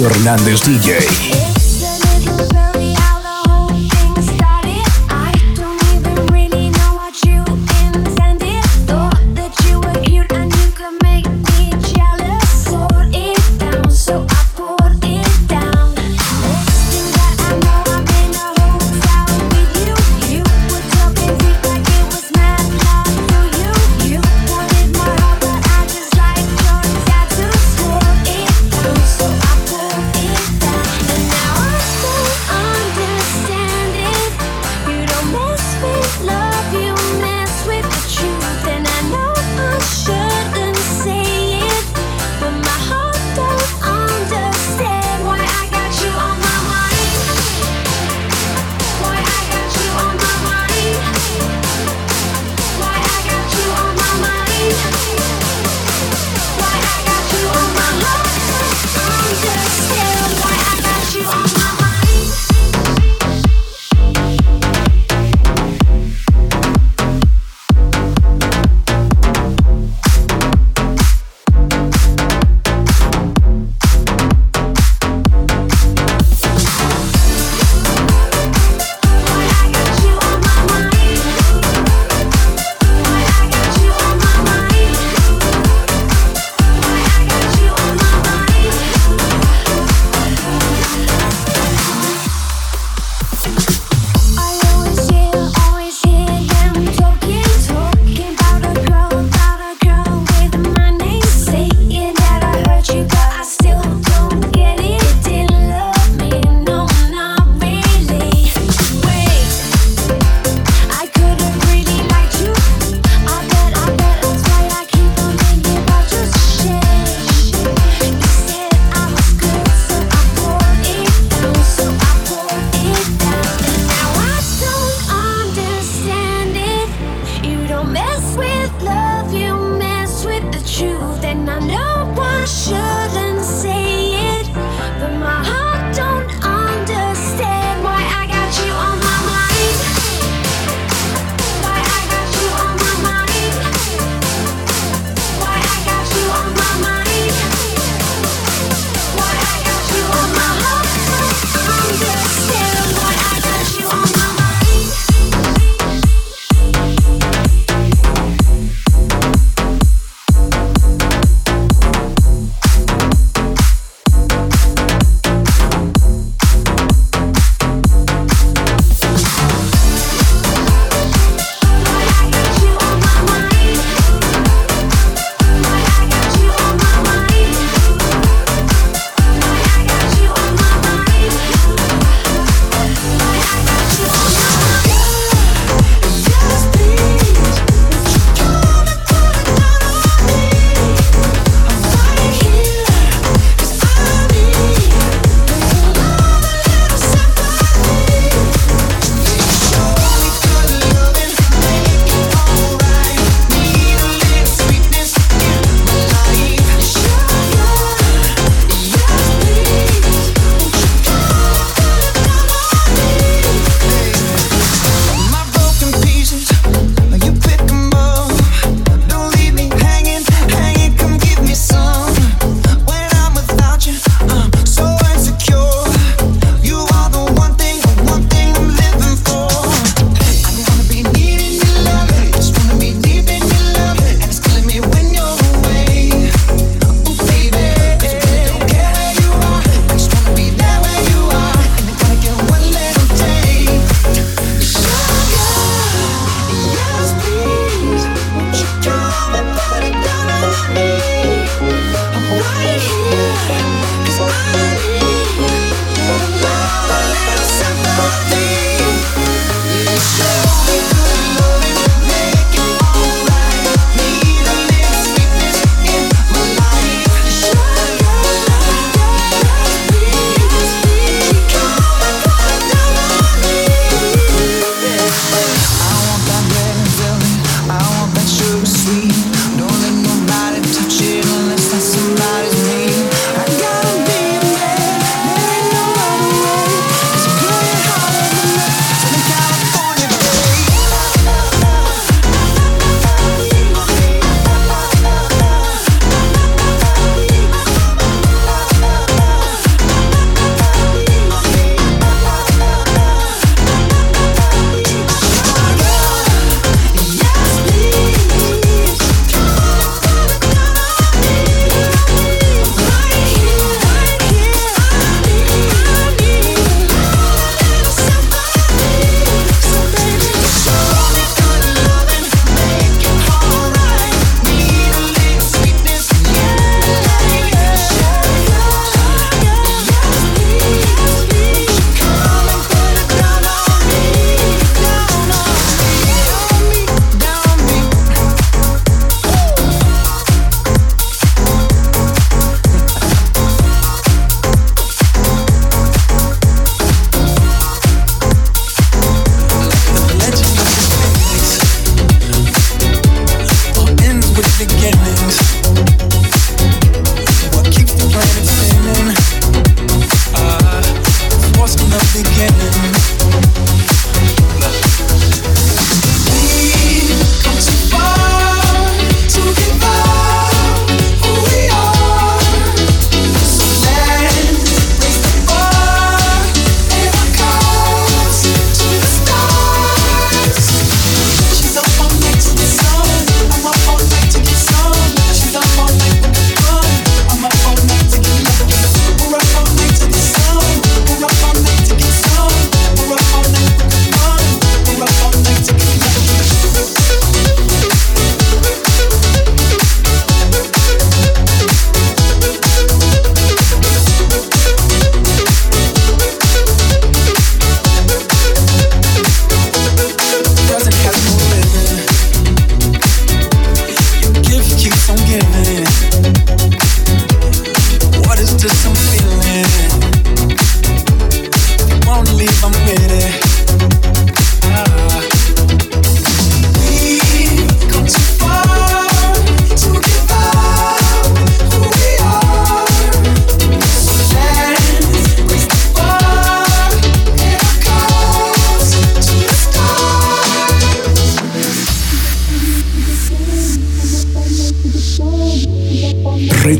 con Pablo Hernández DJ.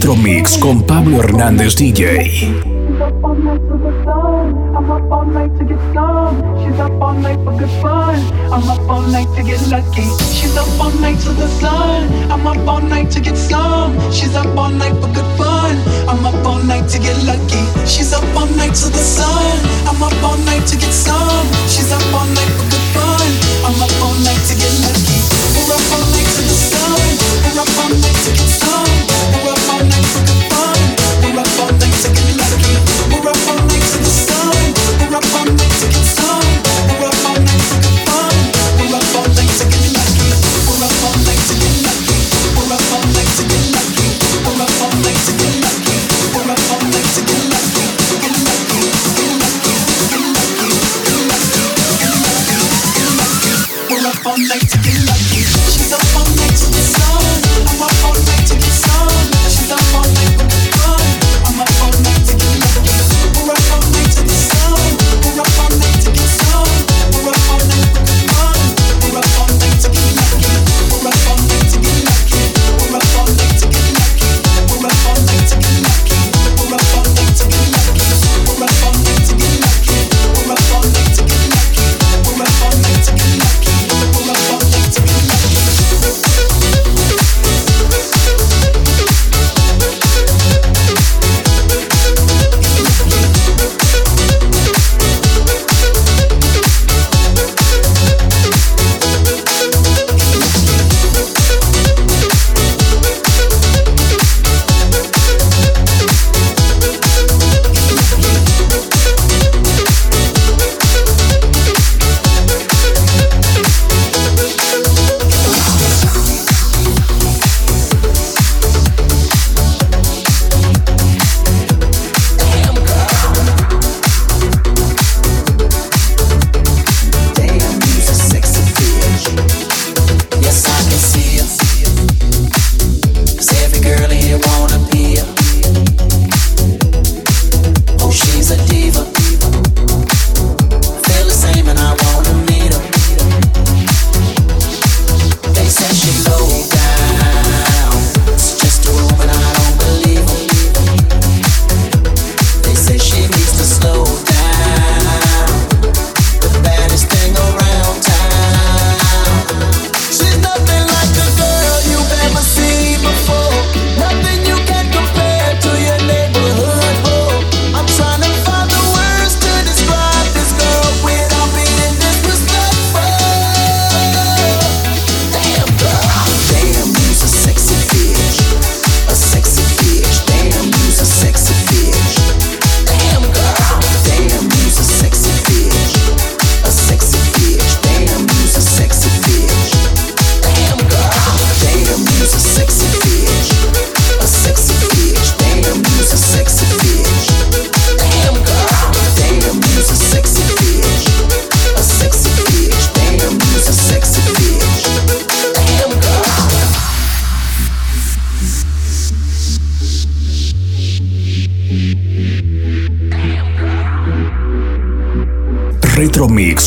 Electromix con Pablo Hernández DJ. up all night to get some. She's up all night for good fun. I'm up all night to get lucky. She's up all night till the sun. I'm up all night to get some. She's up all night for good fun. I'm up all night to get lucky. She's up all night till the sun. I'm up all night to get some. She's up all night for good fun. I'm up all night to get lucky. We're up all night to get some. We're up all night, so good fun. We're up all night, taking give like.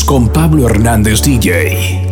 con Pablo Hernández DJ.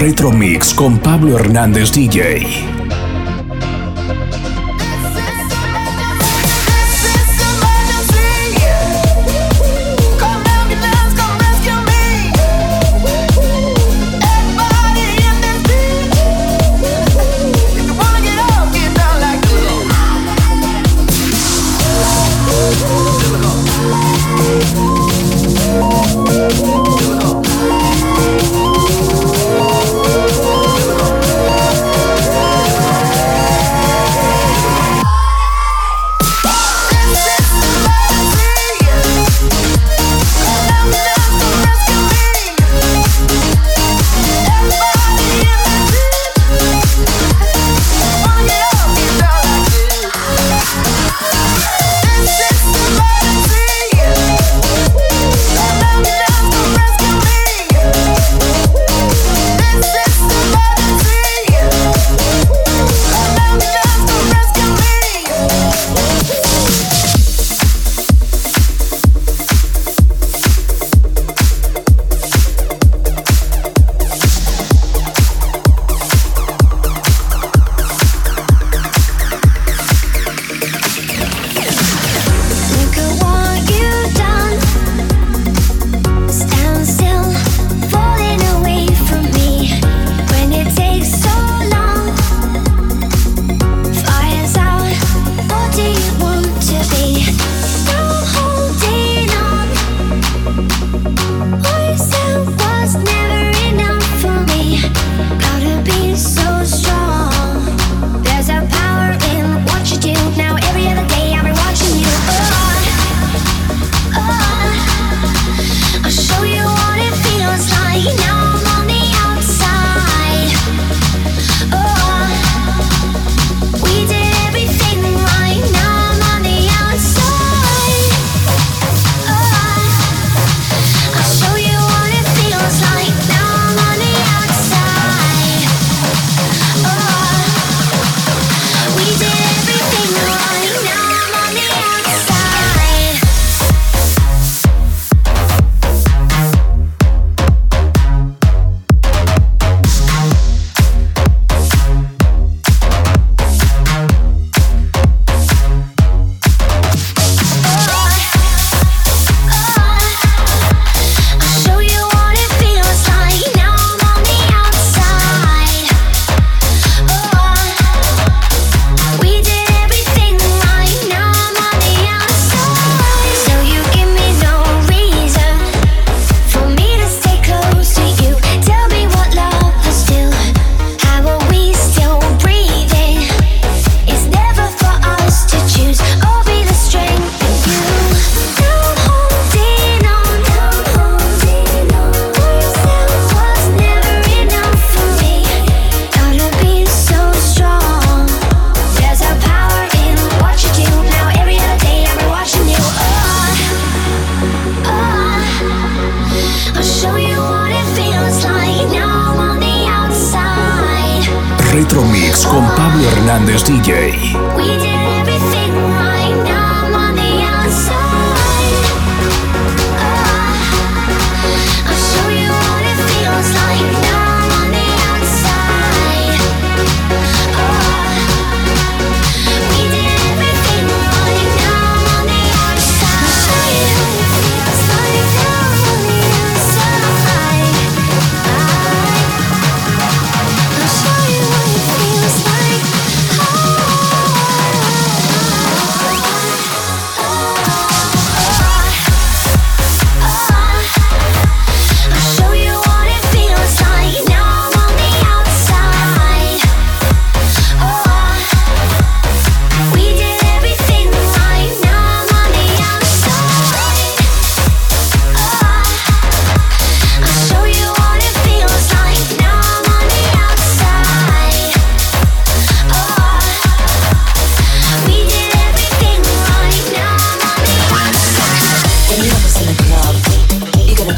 Retro Mix con Pablo Hernández DJ.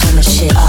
They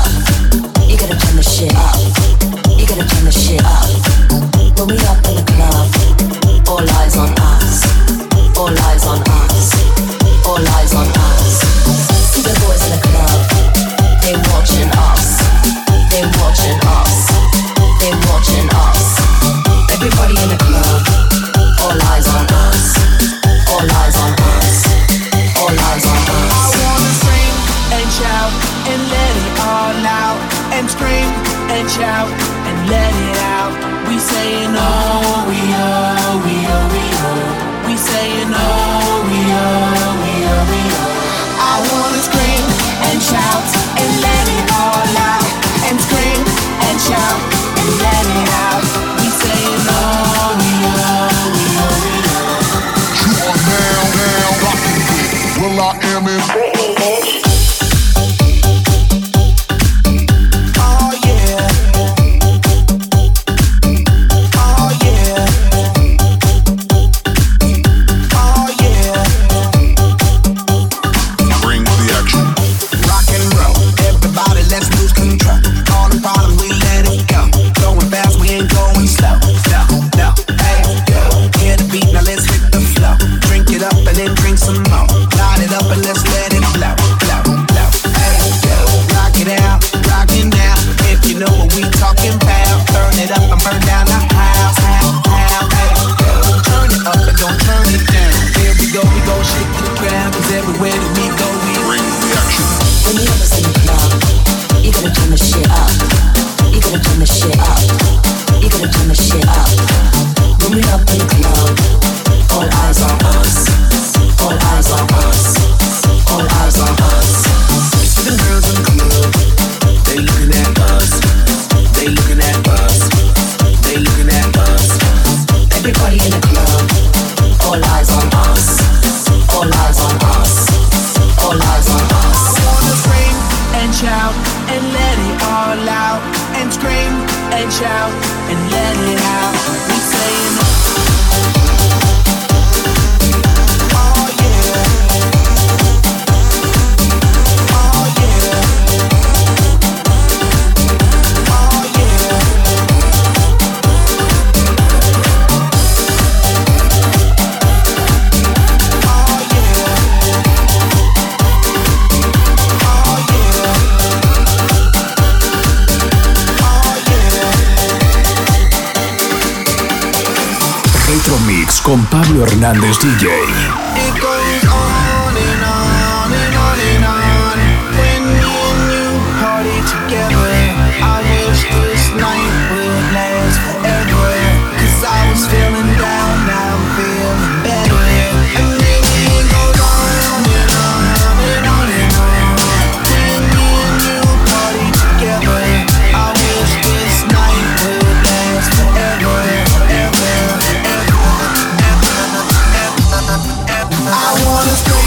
Will con Pablo Hernández DJ. Let's go.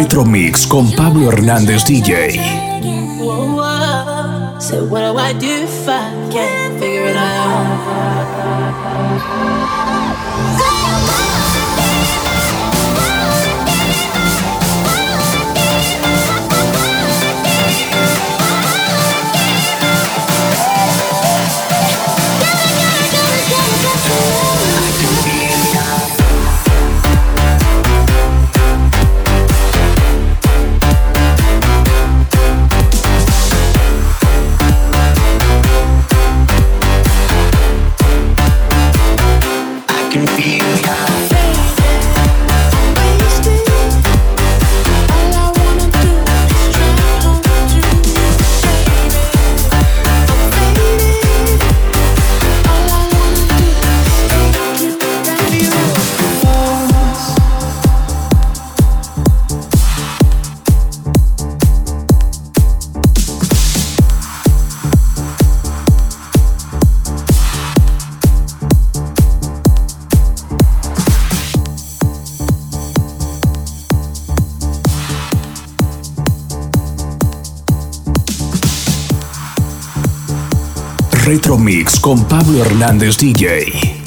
Retro Mix con Pablo Hernández DJ. Con Pablo Hernández DJ.